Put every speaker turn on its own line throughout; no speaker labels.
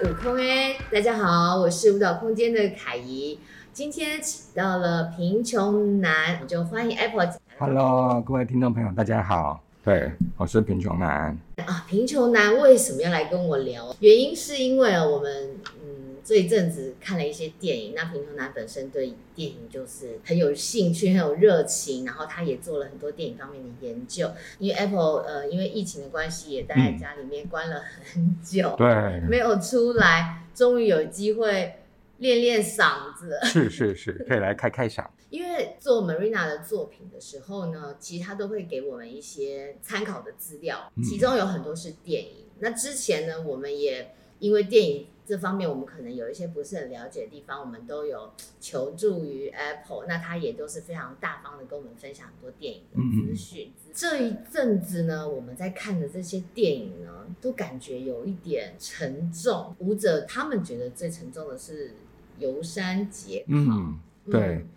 舞空哎，大家好，我是舞蹈空间的凯怡。今天请到了贫穷男，就欢迎 Apple。
Hello，各位听众朋友，大家好。对，我是贫穷男。
啊，贫穷男为什么要来跟我聊？原因是因为我们。这一阵子看了一些电影，那平头男本身对电影就是很有兴趣、很有热情，然后他也做了很多电影方面的研究。因为 Apple 呃，因为疫情的关系，也待在家里面关了很久，
对，
没有出来，终于有机会练练嗓子。
是是是，可以来开开嗓。
因为做 Marina 的作品的时候呢，其实他都会给我们一些参考的资料，其中有很多是电影。嗯、那之前呢，我们也因为电影。这方面我们可能有一些不是很了解的地方，我们都有求助于 Apple，那他也都是非常大方的跟我们分享很多电影的资讯。嗯、这一阵子呢，我们在看的这些电影呢，都感觉有一点沉重。舞者他们觉得最沉重的是游山节考。
嗯，对。
嗯、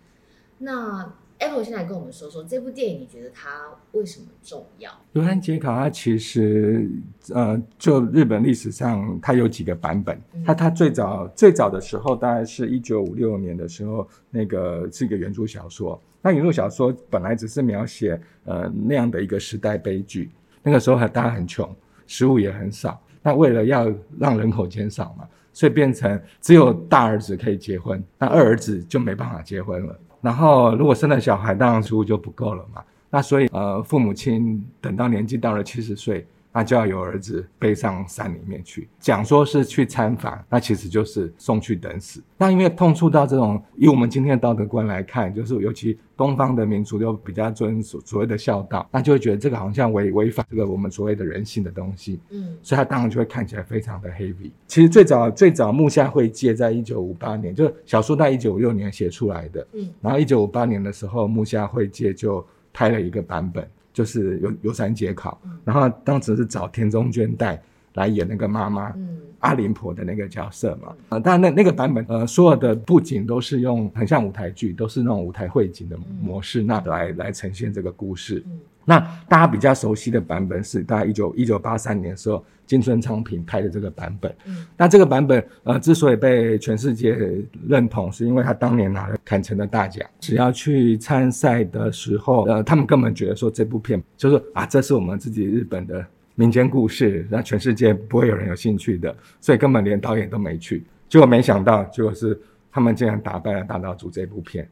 那 Apple 现在跟我们说说这部电影，你觉得它为什么重要？
罗兰杰考它其实，呃，就日本历史上它有几个版本。嗯、它它最早最早的时候，大概是一九五六年的时候，那个是一个原著小说。那原著小说本来只是描写呃那样的一个时代悲剧。那个时候还大家很穷，食物也很少。那为了要让人口减少嘛，所以变成只有大儿子可以结婚，那二儿子就没办法结婚了。然后，如果生了小孩，当然收入就不够了嘛。那所以，呃，父母亲等到年纪到了七十岁。那就要有儿子背上山里面去，讲说是去参访，那其实就是送去等死。那因为碰触到这种，以我们今天的道德观来看，就是尤其东方的民族又比较遵守所谓的孝道，那就会觉得这个好像违违反这个我们所谓的人性的东西。嗯，所以他当然就会看起来非常的 heavy。其实最早最早木下惠介在一九五八年，就是小说在一九五六年写出来的。嗯，然后一九五八年的时候，木下惠介就拍了一个版本。就是有有三节考，然后当时是找田中娟带来演那个妈妈，嗯、阿林婆的那个角色嘛。呃，当然那那个版本，呃，所有的布景都是用很像舞台剧，都是那种舞台汇景的模式，那来来呈现这个故事。嗯、那大家比较熟悉的版本是大概一九一九八三年的时候。金村昌平拍的这个版本，嗯，那这个版本呃之所以被全世界认同，是因为他当年拿了坎城的大奖。只要去参赛的时候，呃，他们根本觉得说这部片就是啊，这是我们自己日本的民间故事，那全世界不会有人有兴趣的，所以根本连导演都没去。结果没想到，就是他们竟然打败了大岛渚这部片。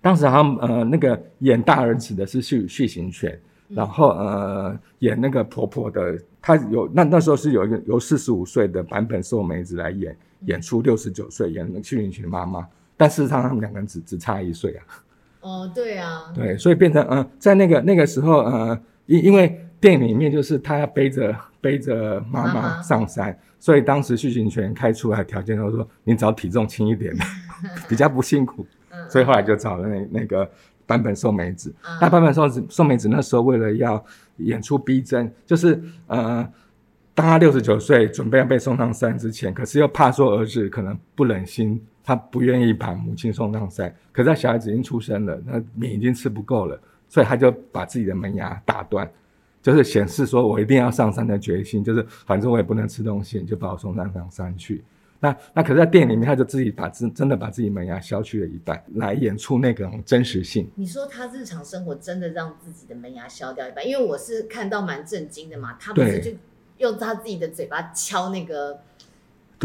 当时他们呃那个演大儿子的是续续行权。然后呃，演那个婆婆的，她有那那时候是有一个由四十五岁的版本寿美子来演，演出六十九岁演那个续行权妈妈，但事实上他们两个人只只差一岁啊。
哦，对啊。
对，所以变成嗯、呃，在那个那个时候呃，因因为电影里面就是他要背着背着妈妈上山，所以当时续行权开出来的条件都说你找体重轻一点的，比较不辛苦，所以后来就找了那那个。坂本寿美子，那坂本寿子寿美子那时候为了要演出逼真，就是呃，当他六十九岁准备要被送上山之前，可是又怕说儿子可能不忍心，他不愿意把母亲送上山。可是他小孩子已经出生了，那米已经吃不够了，所以他就把自己的门牙打断，就是显示说我一定要上山的决心，就是反正我也不能吃东西，你就把我送上上山去。那那可是，在电影里面，他就自己把自真的把自己门牙削去了一半，来演出那种真实性。
你说他日常生活真的让自己的门牙削掉一半？因为我是看到蛮震惊的嘛，他不是就用他自己的嘴巴敲那个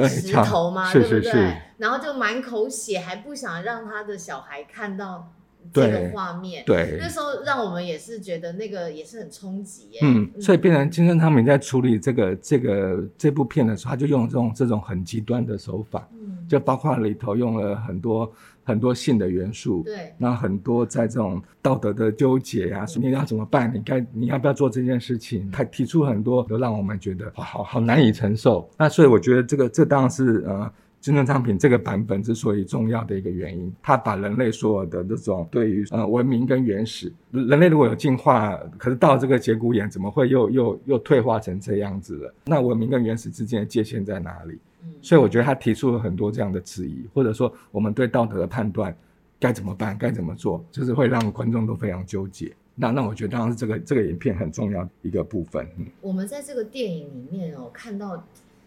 石头吗？对，对不对？是是是，然后就满口血，还不想让他的小孩看到。这个画面，
对，
那时候让我们也是觉得那个也是很冲击耶。
嗯，所以变成金生他们在处理这个这个这部片的时候，他就用这种这种很极端的手法，嗯，就包括里头用了很多很多性的元素，
对，
那很多在这种道德的纠结啊，说你要怎么办？你该你要不要做这件事情？他提出很多都让我们觉得好好好难以承受。那所以我觉得这个这当然是呃。金村昌平这个版本之所以重要的一个原因，它把人类所有的这种对于呃文明跟原始，人类如果有进化，可是到这个节骨眼，怎么会又 又又退化成这样子了？那文明跟原始之间的界限在哪里？嗯，所以我觉得他提出了很多这样的质疑，或者说我们对道德的判断该怎么办，该怎么做，就是会让观众都非常纠结。那那我觉得当然是这个这个影片很重要一个部分。嗯，
我们在这个电影里面哦看到。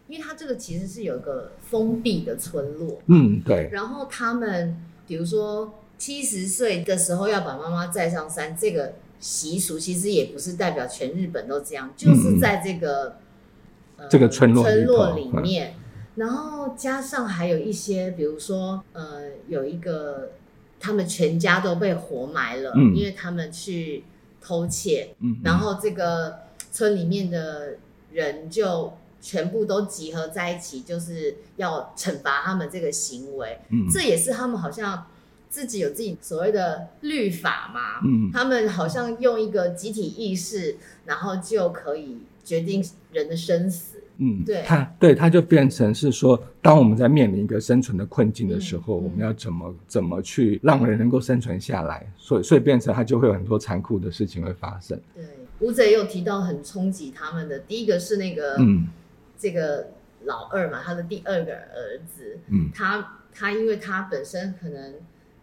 因为它这个其实是有一个封闭的村落，
嗯，对。
然后他们比如说七十岁的时候要把妈妈载上山，这个习俗其实也不是代表全日本都这样，就是在这个、
嗯呃、这个村落
村落里面，嗯、然后加上还有一些，比如说呃，有一个他们全家都被活埋了，嗯、因为他们去偷窃，嗯，然后这个村里面的人就。全部都集合在一起，就是要惩罚他们这个行为。嗯，这也是他们好像自己有自己所谓的律法嘛。嗯，他们好像用一个集体意识，然后就可以决定人的生死。嗯，对，
他对他就变成是说，当我们在面临一个生存的困境的时候，嗯，我们要怎么怎么去让人能够生存下来？所以，所以变成他就会有很多残酷的事情会发生。
对，武则也有提到很冲击他们的，第一个是那个嗯。这个老二嘛，他的第二个儿子，嗯，他他因为他本身可能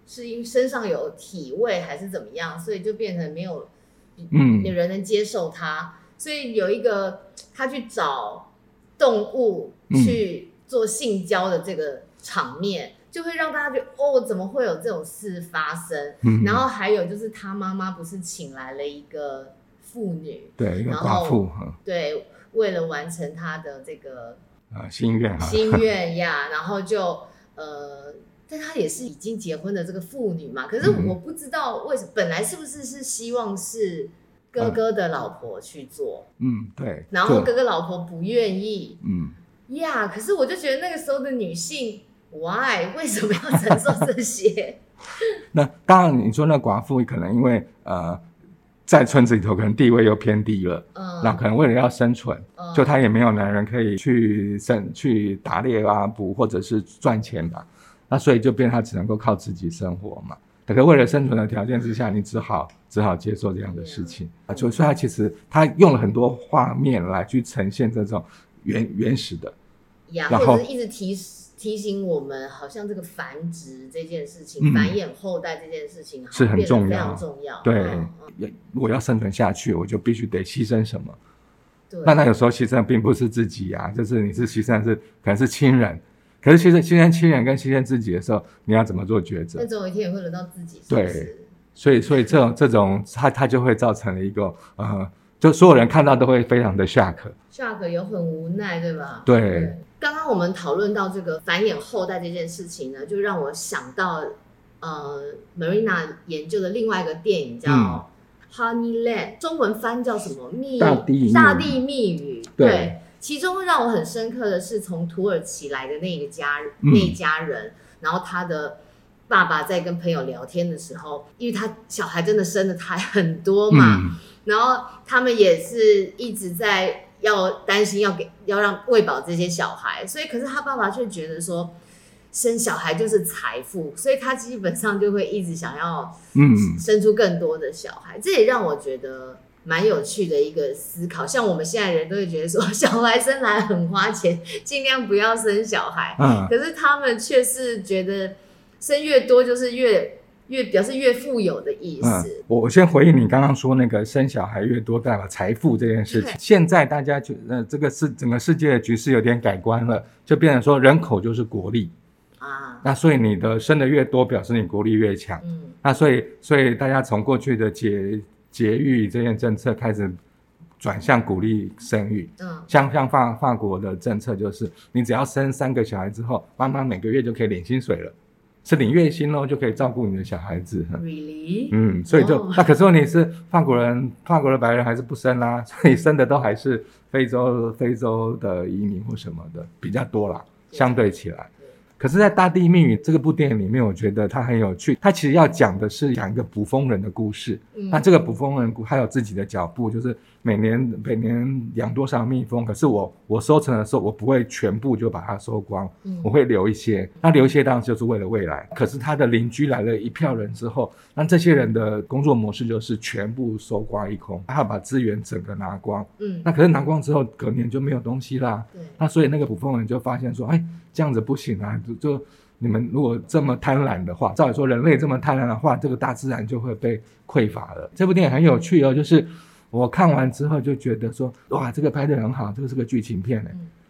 是因身上有体味还是怎么样，所以就变成没有，嗯，有人能接受他，所以有一个他去找动物去做性交的这个场面，嗯，就会让大家觉得哦，怎么会有这种事发生？嗯，然后还有就是他妈妈不是请来了一个妇女，
对，一个寡妇，
对。为了完成他的这个
啊心愿啊，
心愿呀，然后就呃，但他也是已经结婚的这个妇女嘛。可是我不知道为什么，本来是不是是希望是哥哥的老婆去做？
嗯，对。
然后哥哥老婆不愿意，嗯呀。可是我就觉得那个时候的女性，why 为什么要承受这些？
那当然，你说那寡妇可能因为呃。在村子里头，可能地位又偏低了，嗯，那可能为了要生存，嗯，就他也没有男人可以去生去打猎啊，捕或者是赚钱吧，那所以就变他只能够靠自己生活嘛。可是为了生存的条件之下，你只好只好接受这样的事情。啊。就所以他其实他用了很多画面来去呈现这种原原始的，
然后一直提提醒我们，好像这个繁殖这件事情，嗯、繁衍后代这件事情
是很重要，非
常重要。
对，我、嗯、要生存下去，我就必须得牺牲什么。对，那那有时候牺牲并不是自己啊，就是你是牺牲是可能是亲人，可是牺牲牺牲亲人跟牺牲自己的时候，你要怎么做抉择？
那总有一天也会轮到自己是是。
对，所以所以这种这种，它它就会造成了一个呃，就所有人看到都会非常的 shock，shock
有很无奈，对吧？
对。对
刚刚我们讨论到这个繁衍后代这件事情呢，就让我想到，呃，Marina 研究的另外一个电影叫《Honeyland》，中文翻叫什么？蜜大地大地蜜语。对，对，其中让我很深刻的是从土耳其来的那个家、嗯、那家人，然后他的爸爸在跟朋友聊天的时候，因为他小孩真的生的太很多嘛、嗯，然后他们也是一直在。要担心要给要让喂饱这些小孩，所以可是他爸爸却觉得说生小孩就是财富，所以他基本上就会一直想要嗯生出更多的小孩。嗯、这也让我觉得蛮有趣的一个思考。像我们现在人都会觉得说小孩生来很花钱，尽量不要生小孩。嗯，可是他们却是觉得生越多就是越。越表示越富有的意思。
嗯，我先回应你刚刚说那个生小孩越多代表财富这件事情。现在大家就呃这个是整个世界的局势有点改观了，就变成说人口就是国力啊。那所以你的生的越多，表示你国力越强。嗯。那所以所以大家从过去的节节育这件政策开始转向鼓励生育。嗯。像像法法国的政策就是，你只要生三个小孩之后，妈妈每个月就可以领薪水了。是领月薪喽，就可以照顾你的小孩子。
Really？
嗯，所以就、oh. 那可是问题是，法国人、法国的白人还是不生啦、啊，所以生的都还是非洲、非洲的移民或什么的比较多啦相对起来。可是，在《大地密语》这个部电影里面，我觉得它很有趣。它其实要讲的是讲一个捕风人的故事。嗯，那这个捕风人他有自己的脚步，就是每年每年养多少蜜蜂。可是我我收成的时候，我不会全部就把它收光，嗯，我会留一些。那留一些当然就是为了未来。可是他的邻居来了一票人之后，那这些人的工作模式就是全部收刮一空，他要把资源整个拿光。嗯，那可是拿光之后，隔年就没有东西啦。对，那所以那个捕风人就发现说，哎。这样子不行啊！就就你们如果这么贪婪的话，照理说人类这么贪婪的话，这个大自然就会被匮乏了。这部电影很有趣哦，就是我看完之后就觉得说，哇，这个拍的很好，这个是个剧情片呢。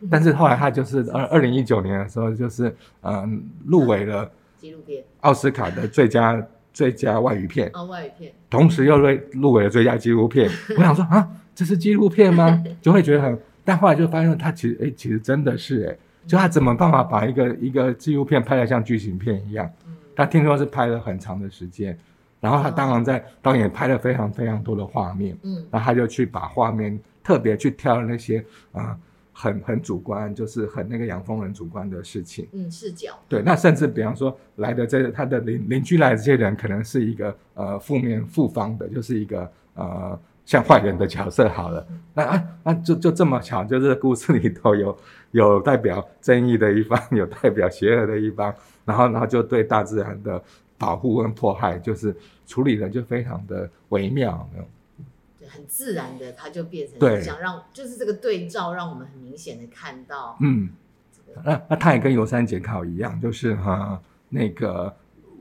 但是后来他就是二二零一九年的时候，就是嗯入围了纪录片奥斯卡的最佳最佳外语片
哦，外语片，
同时又入入围了最佳纪录片。我想说啊，这是纪录片吗？就会觉得很，但后来就发现它其实哎，其实真的是哎，就他怎么办法把一个一个纪录片拍得像剧情片一样？他听说是拍了很长的时间。然后他当然在导演拍了非常非常多的画面，嗯，然后他就去把画面特别去挑那些啊、呃、很很主观，就是很那个养蜂人主观的事情，
嗯，视角，
对，那甚至比方说来的这他的邻邻居来的这些人，可能是一个呃负面负方的，就是一个呃像坏人的角色好了，嗯、那啊那就就这么巧，就是故事里头有 有代表正义的一方，有代表邪恶的一方，然后然后就对大自然的。保护跟迫害，就是处理的就非常的微妙，
对，很自然的，它就变成想让，就是这个对照，让我们很明显的看到，嗯，
那那它也跟游山解考一样，就是哈，那个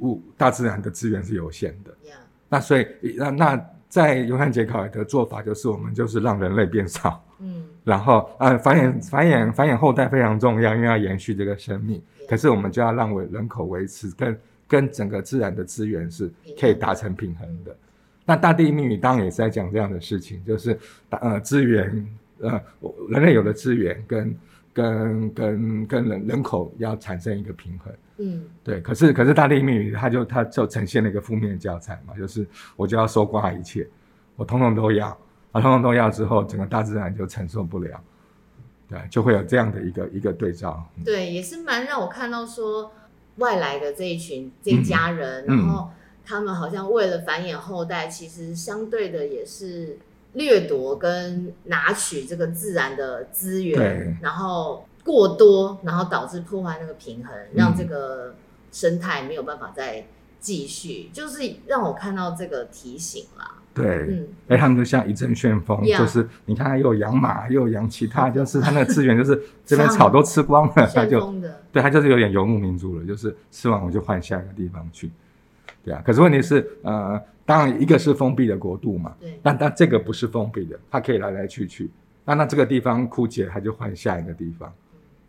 物大自然的资源是有限的，Yeah. 那所以那那在游山节考的做法，就是我们就是让人类变少，嗯，然后呃繁衍繁衍繁衍后代非常重要，因为要延续这个生命可是我们就要让维人口维持跟。跟整个自然的资源是可以达成平衡的。那大地命语当然也是在讲这样的事情，就是呃资源呃人类有的资源跟跟跟跟人人口要产生一个平衡。嗯，对。可是可是大地命语它就它就呈现了一个负面教材嘛，就是我就要收刮一切，我统统都要，啊统统都要之后，整个大自然就承受不了，对，就会有这样的一个一个对照。
对，也是蛮让我看到说。外来的这一群这一家人，嗯、然后他们好像为了繁衍后代，嗯、其实相对的也是掠夺跟拿取这个自然的资源，然后过多，然后导致破坏那个平衡，嗯、让这个生态没有办法再继续，就是让我看到这个提醒啦。
对，嗯，哎，他们就像一阵旋风.就是你看，又养马，又养其他，就是他那个资源，就是这边草都吃光了，他就，对，他就是有点游牧民族了，就是吃完我就换下一个地方去，对啊。可是问题是，呃，当然一个是封闭的国度嘛，对，但但这个不是封闭的，它可以来来去去，那那这个地方枯竭，它就换下一个地方，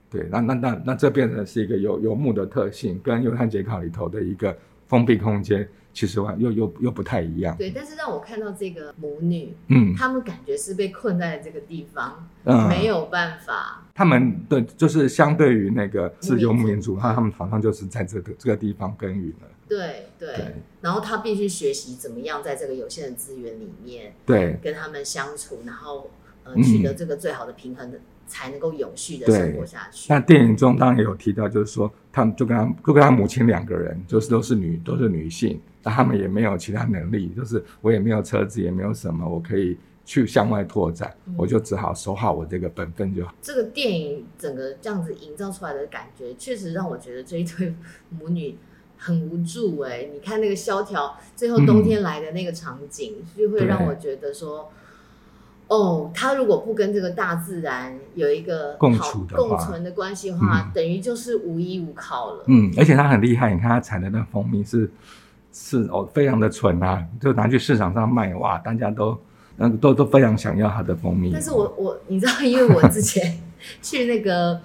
对，那那那那这变成是一个游游牧的特性，跟犹太解考里头的一个封闭空间。其实又又又不太一样。
对，但是让我看到这个母女，嗯，他们感觉是被困在这个地方，嗯，没有办法。
他们对，就是相对于那个自由民族，他他们好像就是在这个这个地方耕耘了。
对对。然后他必须学习怎么样在这个有限的资源里面，
对，
跟他们相处，然后呃取得这个最好的平衡的。嗯才能够永续的生活下去。
那电影中当然也有提到，就是说他们就跟他就跟他母亲两个人，就是都是女都是女性，那他们也没有其他能力，就是我也没有车子，也没有什么，我可以去向外拓展，嗯、我就只好守好我这个本分就好。
这个电影整个这样子营造出来的感觉，确实让我觉得这一对母女很无助哎、欸。你看那个萧条，最后冬天来的那个场景，嗯、就会让我觉得说。哦，他如果不跟这个大自然有一个
共处的
共存的关系的话，嗯、等于就是无依无靠了。
嗯，而且他很厉害，你看他采的那蜂蜜是是哦，非常的纯啊，就拿去市场上卖，哇，大家都嗯都都非常想要他的蜂蜜。
但是我我你知道，因为我之前 去那个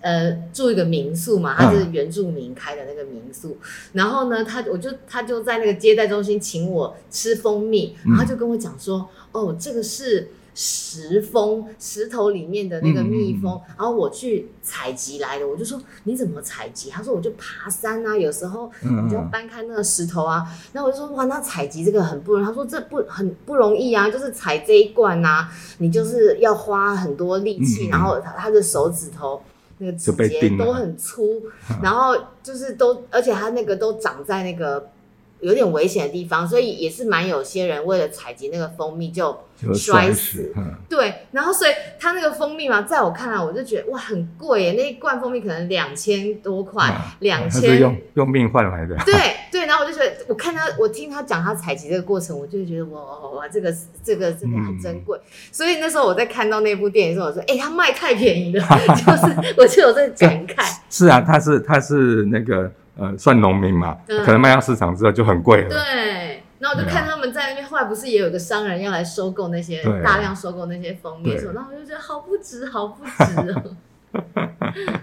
呃住一个民宿嘛，他是原住民开的那个民宿，嗯、然后呢，他我就他就在那个接待中心请我吃蜂蜜，然后就跟我讲说，嗯、哦，这个是。石蜂，石头里面的那个蜜蜂，嗯、然后我去采集来的。我就说你怎么采集？他说我就爬山啊，有时候你就搬开那个石头啊。然后我就说哇，那采集这个很不容易。他说这不很不容易啊，就是采这一罐啊，你就是要花很多力气，嗯、然后他的手指头那个指节都很粗，然后就是都，而且它那个都长在那个。有点危险的地方，所以也是蛮有些人为了采集那个蜂蜜就摔死。嗯、对，然后所以他那个蜂蜜嘛，在我看来，我就觉得哇，很贵耶！那一罐蜂蜜可能两千多块，两千、啊、用
用命换来的。
对对，然后我就觉得，我看他，我听他讲他采集这个过程，我就觉得哇哇哇，这个这个真的很珍贵。嗯、所以那时候我在看到那部电影的时候，我说，哎、欸，他卖太便宜了，就是我就有在感慨。
是啊，他是他是那个。呃，算农民嘛，嗯、可能卖到市场之后就很贵了。
对，然然后我就看他们在那边，后来不是也有个商人要来收购那些大量收购那些封面，然后我就觉得好不值，好不值哦。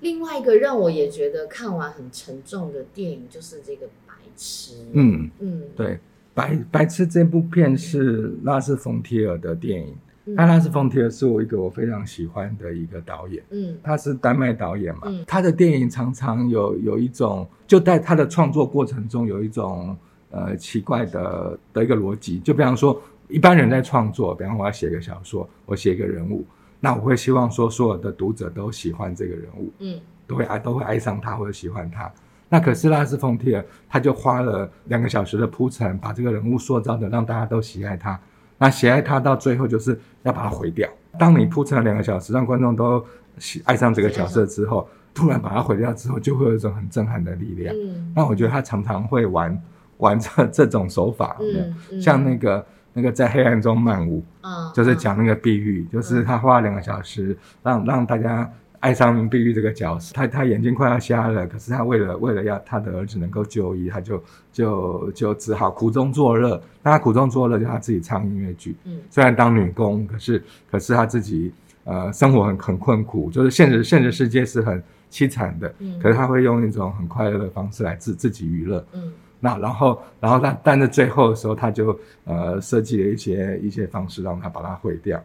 另外一个让我也觉得看完很沉重的电影就是这个《白痴》。
嗯嗯，对，《白白痴》这部片是拉斯冯提尔的电影。那拉斯冯提尔是我一个我非常喜欢的一个导演。嗯，他是丹麦导演嘛。嗯，他的电影常常有有一种，就在他的创作过程中有一种呃奇怪的的一个逻辑。就比方说，一般人在创作，比方我要写个小说，我写一个人物。那我会希望说，所有的读者都喜欢这个人物，嗯，都会爱，都会爱上他或者喜欢他。那可是拉斯冯提尔，他就花了两个小时的铺陈，把这个人物塑造的让大家都喜爱他。那喜爱他到最后就是要把他毁掉。当你铺陈了两个小时，让观众都喜爱上这个角色之后，突然把它毁掉之后，就会有一种很震撼的力量。嗯，那我觉得他常常会玩玩这这种手法，嗯，嗯，像那个。那个在黑暗中漫舞，嗯，就是讲那个碧玉，嗯、就是他花了两个小时让让大家爱上碧玉这个角色。他他眼睛快要瞎了，可是他为了为了要他的儿子能够就医，他就就就只好苦中作乐。那他苦中作乐，就他自己唱音乐剧。嗯，虽然当女工，可是可是他自己呃生活很很困苦，就是现实现实世界是很凄惨的。嗯，可是他会用一种很快乐的方式来自自己娱乐。嗯。那然后，然后但但是最后的时候，他就呃设计了一些一些方式，让他把它毁掉。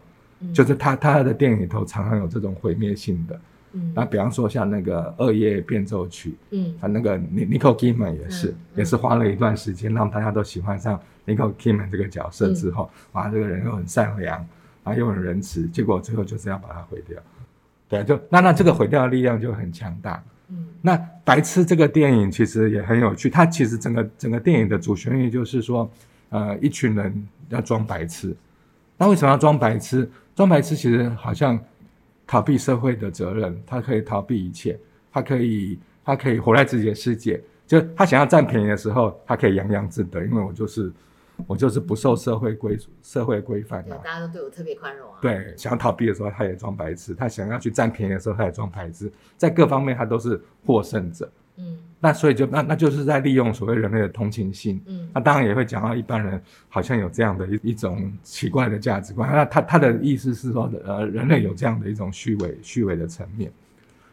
嗯、就是他他的电影里头常常有这种毁灭性的。嗯。那比方说像那个《恶夜变奏曲》，嗯，他那个尼尼可基曼也是、嗯、也是花了一段时间让大家都喜欢上尼可基曼这个角色之后，嗯、哇，这个人又很善良，啊又很仁慈，结果最后就是要把它毁掉。对，就那那这个毁掉的力量就很强大。嗯，那白痴这个电影其实也很有趣。它其实整个整个电影的主旋律就是说，呃，一群人要装白痴。那为什么要装白痴？装白痴其实好像逃避社会的责任，他可以逃避一切，他可以他可以活在自己的世界。就他想要占便宜的时候，他可以洋洋自得，因为我就是。我就是不受社会规社会规范的，
大家都对我特别宽容啊。
对，想要逃避的时候，他也装白痴；他想要去占便宜的时候，他也装白痴。在各方面，他都是获胜者。嗯，那所以就那那就是在利用所谓人类的同情心。嗯，那当然也会讲到一般人好像有这样的一一种奇怪的价值观。那他他的意思是说，呃，人类有这样的一种虚伪虚伪的层面。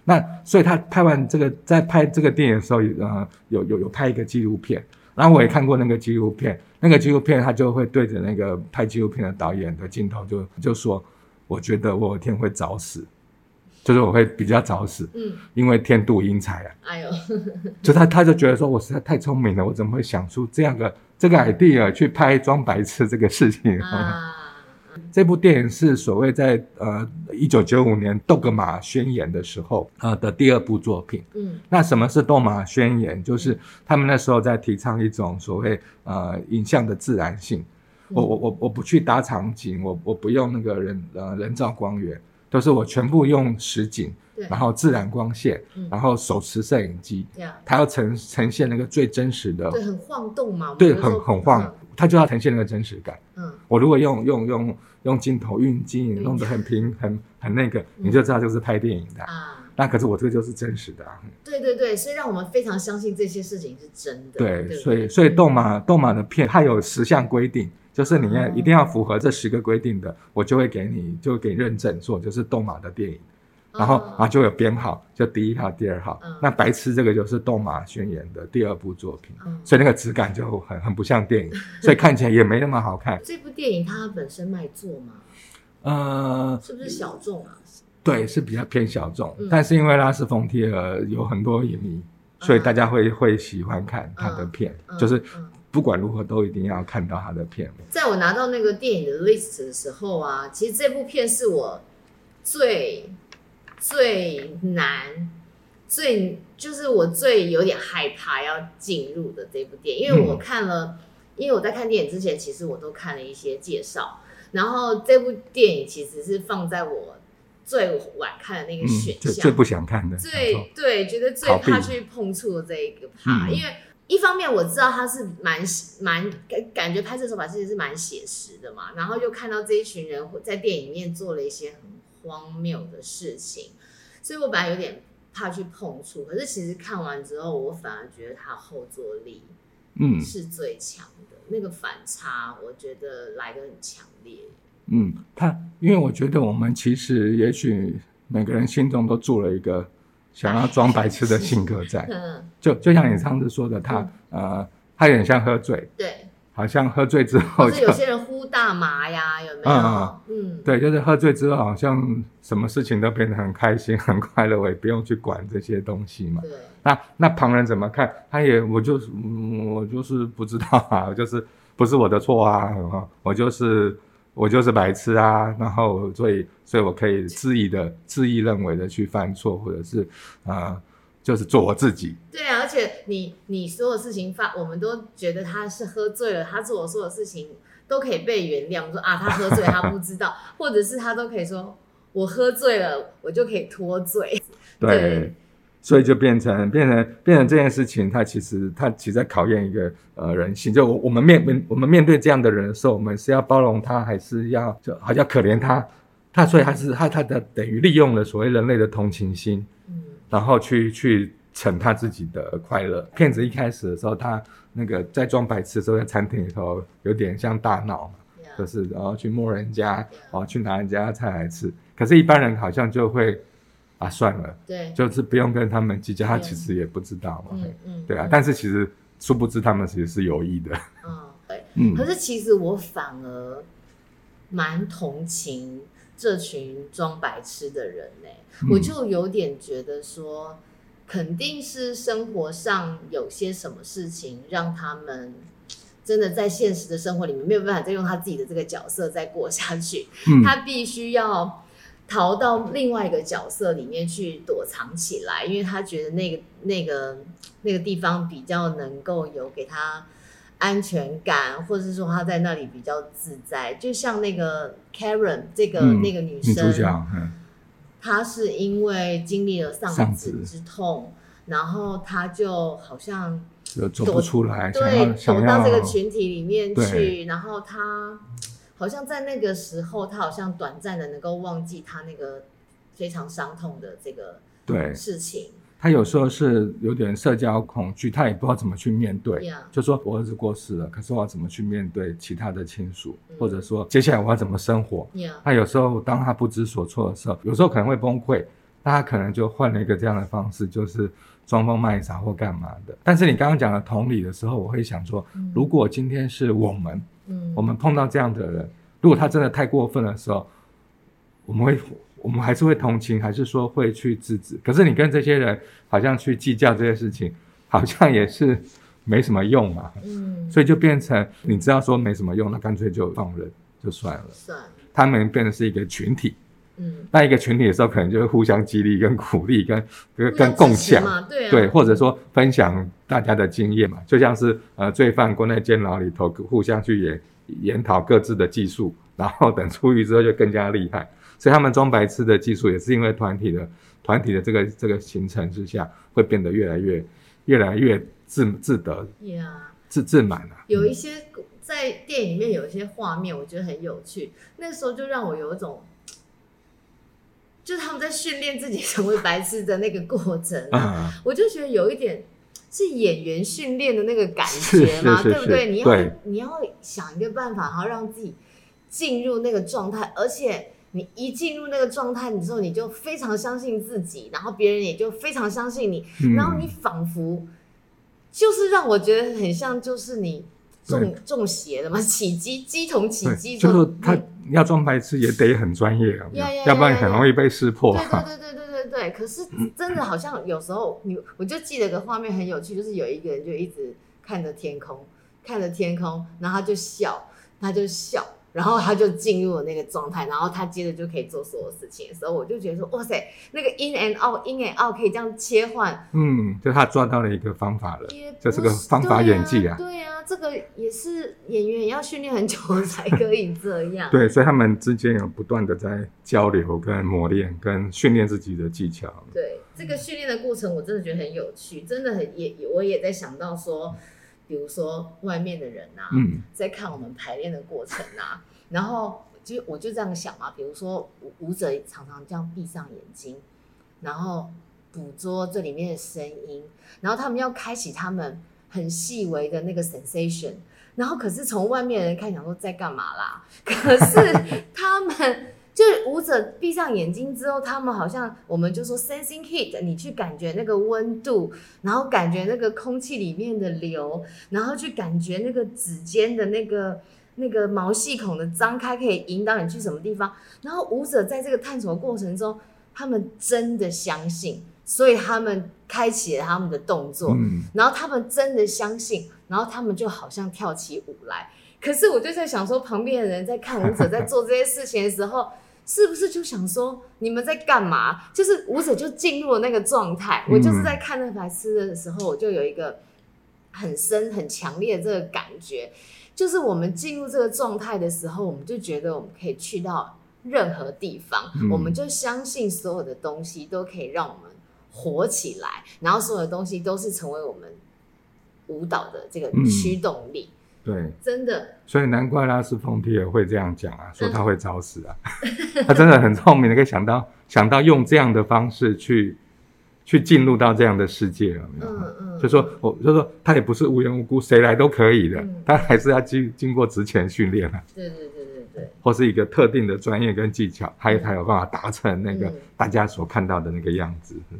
那所以他拍完这个，在拍这个电影的时候，呃，有有有拍一个纪录片。然后我也看过那个纪录片，那个纪录片他就会对着那个拍纪录片的导演的镜头就就说：“我觉得我有一天会早死，就是我会比较早死，嗯，因为天妒英才啊。”哎呦，就他他就觉得说我实在太聪明了，我怎么会想出这样的这个 idea 去拍装白痴这个事情？啊 这部电影是所谓在呃一九九五年《杜格玛宣言》的时候呃的第二部作品。嗯，那什么是窦玛宣言？就是他们那时候在提倡一种所谓呃影像的自然性。我我我我不去搭场景，我我不用那个人呃人造光源，都是我全部用实景，对然后自然光线，嗯、然后手持摄影机，它要呈呈现那个最真实的，
对，很晃动嘛，
对，很很晃。它就要呈现那个真实感。嗯，我如果用用用用镜头运镜弄得很平很很那个，嗯、你就知道就是拍电影的啊。那可是我这个就是真实的啊。
对对对，所以让我们非常相信这些事情是真的。
对，对对所以所以动马动马的片，它有十项规定，就是你要一定要符合这十个规定的，嗯、我就会给你就给认证做就是动马的电影。然后，啊就有编号，就第一号、第二号。嗯、那白痴这个就是《动马宣言》的第二部作品，嗯、所以那个质感就很很不像电影，所以看起来也没那么好看。
这部电影它本身卖座吗？
呃，
是不是小众啊？
对，是比较偏小众。嗯、但是因为拉斯冯提尔有很多影迷，所以大家会会喜欢看他的片，嗯、就是不管如何都一定要看到他的片。
在我拿到那个电影的 list 的时候啊，其实这部片是我最。最难，最就是我最有点害怕要进入的这部电影，因为我看了，嗯、因为我在看电影之前，其实我都看了一些介绍，然后这部电影其实是放在我最晚看的那个选项，
嗯、最不想看的，
最对，觉得最怕去碰触的这一个怕，嗯、因为一方面我知道他是蛮蛮感感觉拍摄手法其实是蛮写实的嘛，然后又看到这一群人在电影里面做了一些很。荒谬的事情，所以我本来有点怕去碰触，可是其实看完之后，我反而觉得他后坐力，嗯，是最强的。那个反差，我觉得来得很强烈。
嗯，他因为我觉得我们其实也许每个人心中都住了一个想要装白痴的性格在，嗯，就就像你上次说的，他、嗯、呃，他有点像喝醉，
对，
好像喝醉之后，
就是有些人呼大麻呀，有没有？嗯，嗯
对，就是喝醉之后，好像什么事情都变得很开心、很快乐，我也不用去管这些东西嘛。
对，
那那旁人怎么看？他也，我就是，我就是不知道啊，就是不是我的错啊，我就是。我就是白痴啊，然后所以，所以我可以恣意的、恣意认为的去犯错，或者是啊、呃，就是做我自己。
对啊，而且你你所有事情发，我们都觉得他是喝醉了，他做我所有事情都可以被原谅。说啊，他喝醉，他不知道，或者是他都可以说，我喝醉了，我就可以脱罪。
对。对所以就变成变成变成这件事情，它其实它其实在考验一个呃人性。就我我们面我们面对这样的人的时候，我们是要包容他，还是要就好像可怜他？他所以他是他他的等于利用了所谓人类的同情心，嗯，然后去去逞他自己的快乐。骗子一开始的时候，他那个在装白痴的时候，在餐厅里头有点像大闹嘛就是然后去摸人家，然后去拿人家菜来吃。可是，一般人好像就会。啊，算了，
对，
就是不用跟他们计较，他其实也不知道嘛，
嗯嗯，
对啊，但是其实殊不知他们其实是有意的，
嗯，对，嗯，可是其实我反而蛮同情这群装白痴的人我就有点觉得说，肯定是生活上有些什么事情让他们真的在现实的生活里面没有办法再用他自己的这个角色再过下去，嗯，他必须要。逃到另外一个角色里面去躲藏起来，因为他觉得那个那个那个地方比较能够有给他安全感，或者是说他在那里比较自在。就像那个 Karen 这个、嗯、那个女生，女主角，嗯、她是因为经历了丧子之痛，然后她就好像
走不出来，
对，躲到这个群体里面去，然后她。好像在那个时候，他好像短暂的能够忘记他那个非常伤痛的这个对事情。
他有时候是有点社交恐惧，他也不知道怎么去面对。Yeah. 就说我儿子过世了，可是我要怎么去面对其他的亲属，嗯、或者说接下来我要怎么生活？Yeah. 他有时候当他不知所措的时候，有时候可能会崩溃，那他可能就换了一个这样的方式，就是装疯卖傻或干嘛的。但是你刚刚讲的同理的时候，我会想说，嗯、如果今天是我们。嗯，我们碰到这样的人，如果他真的太过分的时候，我们会，我们还是会同情，还是说会去制止？可是你跟这些人好像去计较这些事情，好像也是没什么用嘛。嗯，所以就变成你知道说没什么用，那干脆就放任就算了。算，他们变成是一个群体。嗯，那一个群体的时候，可能就会互相激励、跟鼓励、跟跟跟共享，对、啊、对，或者说分享大家的经验嘛，就像是呃罪犯关在监牢里头，互相去研研讨各自的技术，然后等出狱之后就更加厉害。所以他们装白痴的技术，也是因为团体的团体的这个这个形成之下，会变得越来越越来越自自得，Yeah. 自自满啊。
有一些在电影里面有一些画面，我觉得很有趣，那时候就让我有一种。就是他们在训练自己成为白痴的那个过程啊，我就觉得有一点是演员训练的那个感觉嘛，对不对？你要你要想一个办法，然后让自己进入那个状态，而且你一进入那个状态，你之后你就非常相信自己，然后别人也就非常相信你，然后你仿佛就是让我觉得很像，就是你。中中邪了吗？起鸡鸡同起鸡，
就是他要装白痴也得很专业啊，要不然很容易被识破。
对对对对对对对。可是真的好像有时候你，我就记得个画面很有趣，就是有一个人就一直看着天空，看着天空，然后他就笑，他就笑。然后他就进入了那个状态，然后他接着就可以做所有事情的时候，我就觉得说，哇塞，那个 in and out，in and out 可以这样切换。
嗯，就他抓到了一个方法了，这是个方法演技啊。
对啊，这个也是演员也要训练很久才可以这样。
对，所以他们之间有不断的在交流、跟磨练、跟训练自己的技巧。
对，这个训练的过程我真的觉得很有趣，真的很也我也在想到说。比如说外面的人啊，嗯、在看我们排练的过程啊，然后就我就这样想嘛，比如说舞舞者常常这样闭上眼睛，然后捕捉这里面的声音，然后他们要开启他们很细微的那个 sensation，然后可是从外面的人看，想说在干嘛啦？可是他们。就是舞者闭上眼睛之后，他们好像我们就说 sensing heat，你去感觉那个温度，然后感觉那个空气里面的流，然后去感觉那个指尖的那个那个毛细孔的张开，可以引导你去什么地方。然后舞者在这个探索过程中，他们真的相信，所以他们开启了他们的动作，嗯，然后他们真的相信，然后他们就好像跳起舞来。可是我就在想说，旁边的人在看舞者在做这些事情的时候。是不是就想说你们在干嘛？就是舞者就进入了那个状态。我就是在看那个白痴的时候，我就有一个很深、很强烈的这个感觉，就是我们进入这个状态的时候，我们就觉得我们可以去到任何地方，我们就相信所有的东西都可以让我们活起来，然后所有的东西都是成为我们舞蹈的这个驱动力。
对，
真的，
所以难怪拉斯冯提尔会这样讲啊，说他会找死啊，嗯、他真的很聪明的，可以想到想到用这样的方式去去进入到这样的世界了？嗯嗯，就说我就说他也不是无缘无故谁来都可以的，嗯、他还是要经经过职前训练啊，
对对对对对，
或是一个特定的专业跟技巧，他才有办法达成那个大家所看到的那个样子。嗯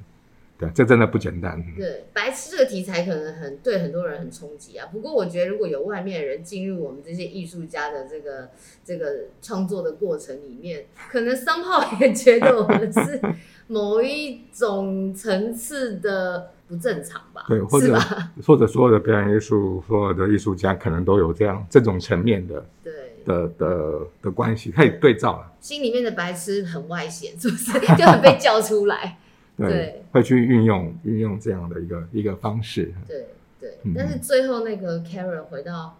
对，这真的不简单。
对，白痴这个题材可能很对很多人很冲击啊。不过我觉得，如果有外面的人进入我们这些艺术家的这个这个创作的过程里面，可能 somehow 也觉得我们是某一种层次的不正常吧？
对，或者或者所有的表演艺术，所有的艺术家可能都有这样这种层面的对的的的关系，可以对照了。
心里面的白痴很外显，是不是 就很被叫出来？
对，对会去运用运用这样的一个一个方式。
对对，嗯、但是最后那个 Karen 回到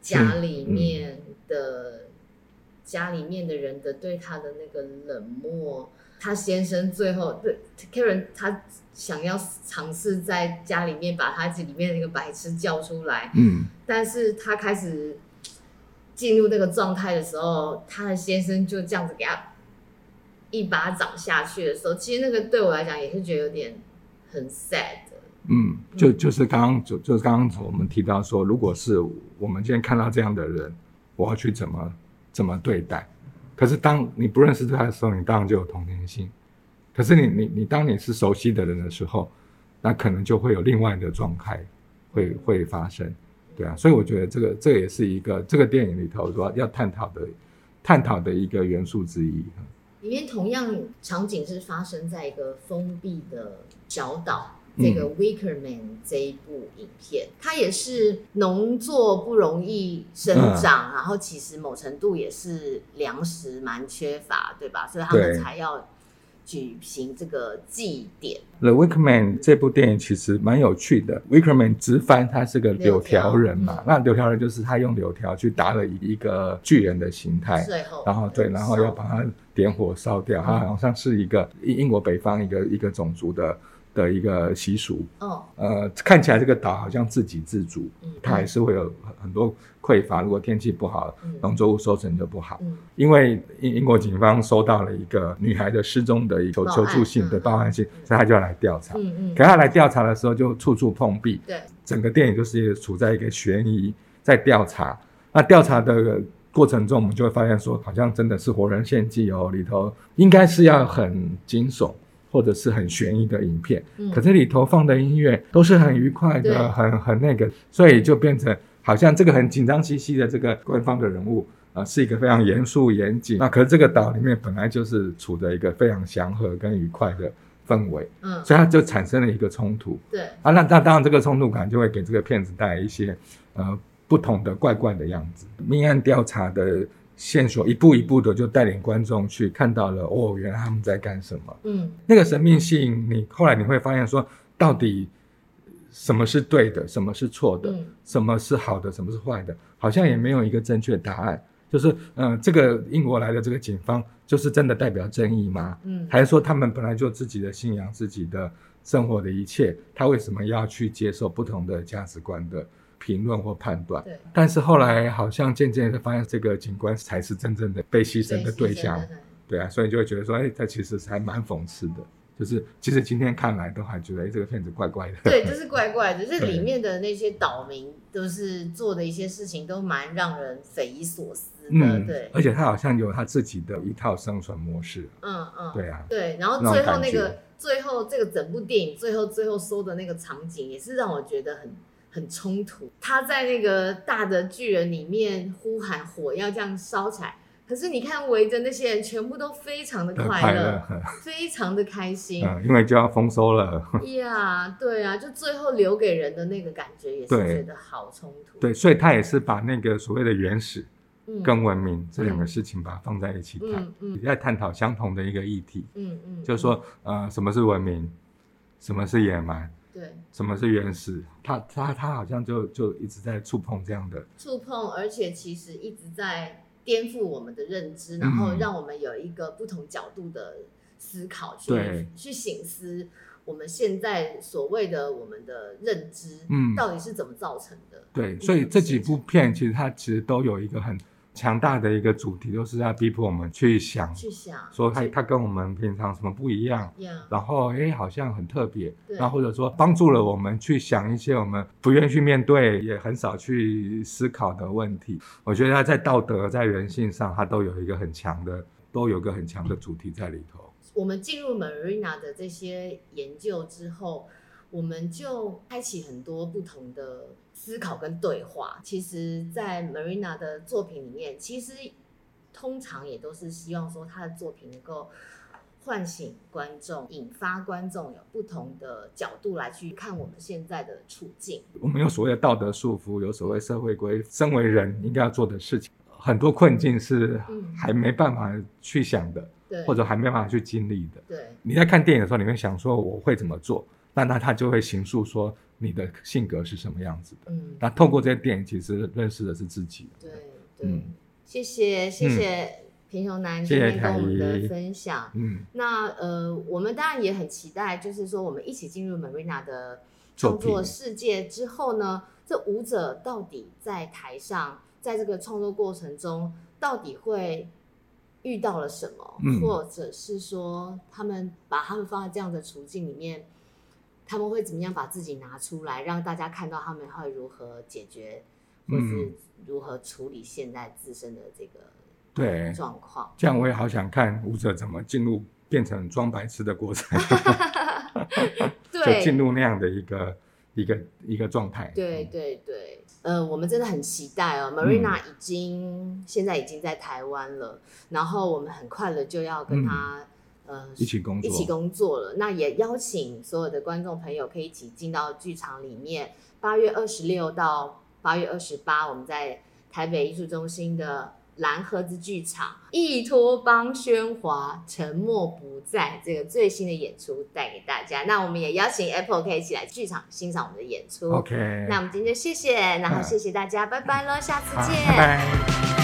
家里面的、嗯、家里面的人的对他的那个冷漠，他先生最后对 Karen 他想要尝试在家里面把他这里面的那个白痴叫出来，嗯，但是他开始进入那个状态的时候，他的先生就这样子给他。一巴掌下去的时候，其实那个对我来讲也是觉得有点很 sad。
嗯，就就是刚刚就就是刚刚我们提到说，如果是我们今天看到这样的人，我要去怎么怎么对待？可是当你不认识他的时候，你当然就有同情心。可是你你你当你是熟悉的人的时候，那可能就会有另外的状态会会发生。对啊，所以我觉得这个这也是一个这个电影里头说要探讨的探讨的一个元素之一。
里面同样场景是发生在一个封闭的小岛，这个《Wicker Man》这一部影片，嗯、它也是农作不容易生长，嗯、然后其实某程度也是粮食蛮缺乏，对吧？所以他们才要。举行这个祭典。
The Wicker Man 这部电影其实蛮有趣的。Wicker Man 直翻他是个柳条人嘛，嗯、那柳条人就是他用柳条去搭了一个巨人的形态，后然后对，然后要把它点火烧掉。嗯、它好像是一个英英国北方一个一个种族的。的一个习俗，哦，呃，看起来这个岛好像自给自足，嗯，它还是会有很多匮乏。如果天气不好，农作物收成就不好。嗯，因为英英国警方收到了一个女孩的失踪的一求求助信的报案信，所以他就要来调查。嗯嗯，可他来调查的时候就处处碰壁。对，整个电影就是处在一个悬疑，在调查。那调查的过程中，我们就会发现说，好像真的是活人献祭哦，里头应该是要很惊悚。或者是很悬疑的影片，嗯、可这里头放的音乐都是很愉快的，很很那个，所以就变成好像这个很紧张兮兮的这个官方的人物啊、呃，是一个非常严肃严谨。那可是这个岛里面本来就是处在一个非常祥和跟愉快的氛围，嗯，所以它就产生了一个冲突。对啊，那那当然这个冲突感就会给这个片子带来一些呃不同的怪怪的样子。命案调查的。线索一步一步的就带领观众去看到了哦，原来他们在干什么？嗯，那个神秘性，你后来你会发现说，到底什么是对的，什么是错的，嗯、什么是好的，什么是坏的，好像也没有一个正确答案。就是嗯、呃，这个英国来的这个警方，就是真的代表正义吗？嗯，还是说他们本来就自己的信仰，自己的生活的一切，他为什么要去接受不同的价值观的？评论或判断，对，但是后来好像渐渐的发现，这个警官才是真正的被牺牲的对象，对，对啊，所以就会觉得说，哎，他其实还蛮讽刺的。就是其实今天看来都还觉得，哎，这个片子怪怪的。
对，就是怪怪的，就是里面的那些岛民都是做的一些事情，都蛮让人匪夷所思的。嗯、对，
而且他好像有他自己的一套生存模式。
嗯嗯，
对啊。
对，然后最后那个，最后这个整部电影最后最后说的那个场景，也是让我觉得很很冲突。他在那个大的巨人里面呼喊火要这样烧起来。可是你看围着那些人，全部都非常的快乐，快乐非常的开心，
嗯，因为就要丰收了。
呀、yeah，对啊，就最后留给人的那个感觉也是觉得好冲突。
对，所以他也是把那个所谓的原始跟文明、嗯、这两个事情把它放在一起看，嗯嗯，也在探讨相同的一个议题，嗯嗯，就是说呃，什么是文明，什么是野蛮，对，什么是原始，他他他好像就就一直在触碰这样的
触碰，而且其实一直在。颠覆我们的认知，然后让我们有一个不同角度的思考，去去醒思我们现在所谓的我们的认知，嗯，到底是怎么造成的？
对，所以这几部片其实它其实都有一个很强大的一个主题，都是在逼迫我们去想，
去想，
说它它跟我们平常什么不一样，然后哎，好像很特别，然后或者说帮助了我们去想一些我们不愿意去面对，也很少去思考的问题。我觉得它在道德、在人性上，它都有一个很强的，都有一个很强的主题在里头。
我们进入 Marina 的这些研究之后。我们就开启很多不同的思考跟对话。其实，在 Marina 的作品里面，其实通常也都是希望说，他的作品能够唤醒观众，引发观众有不同的角度来去看我们现在的处境。
我们有所谓的道德束缚，有所谓社会规，身为人应该要做的事情，很多困境是还没办法去想的，对，或者还没办法去经历的。
对，
你在看电影的时候，你会想说，我会怎么做？那那他就会形塑说你的性格是什么样子的。嗯，那透过这些电影，其实认识的是自己。
对对、嗯，谢谢谢谢平雄男今天跟我们的分享。嗯，那呃，我们当然也很期待，就是说我们一起进入 Marina 的创作世界之后呢，这舞者到底在台上，在这个创作过程中，到底会遇到了什么，嗯、或者是说他们把他们放在这样的处境里面。他们会怎么样把自己拿出来，让大家看到他们会如何解决，或是如何处理现在自身的这个对状况？
这样我也好想看舞者怎么进入变成装白痴的过程，对，就进入那样的一个一个一个状态。
对对对，呃，我们真的很期待哦。Marina 已经、嗯、现在已经在台湾了，然后我们很快的就要跟他。嗯呃，
一起工作，
一起工作了。那也邀请所有的观众朋友可以一起进到剧场里面。八月二十六到八月二十八，我们在台北艺术中心的蓝盒子剧场《一托邦喧哗，沉默不在》这个最新的演出带给大家。那我们也邀请 Apple 可以一起来剧场欣赏我们的演出。
OK，
那我们今天就谢谢，然后谢谢大家，嗯、拜拜喽，下次见。
拜拜。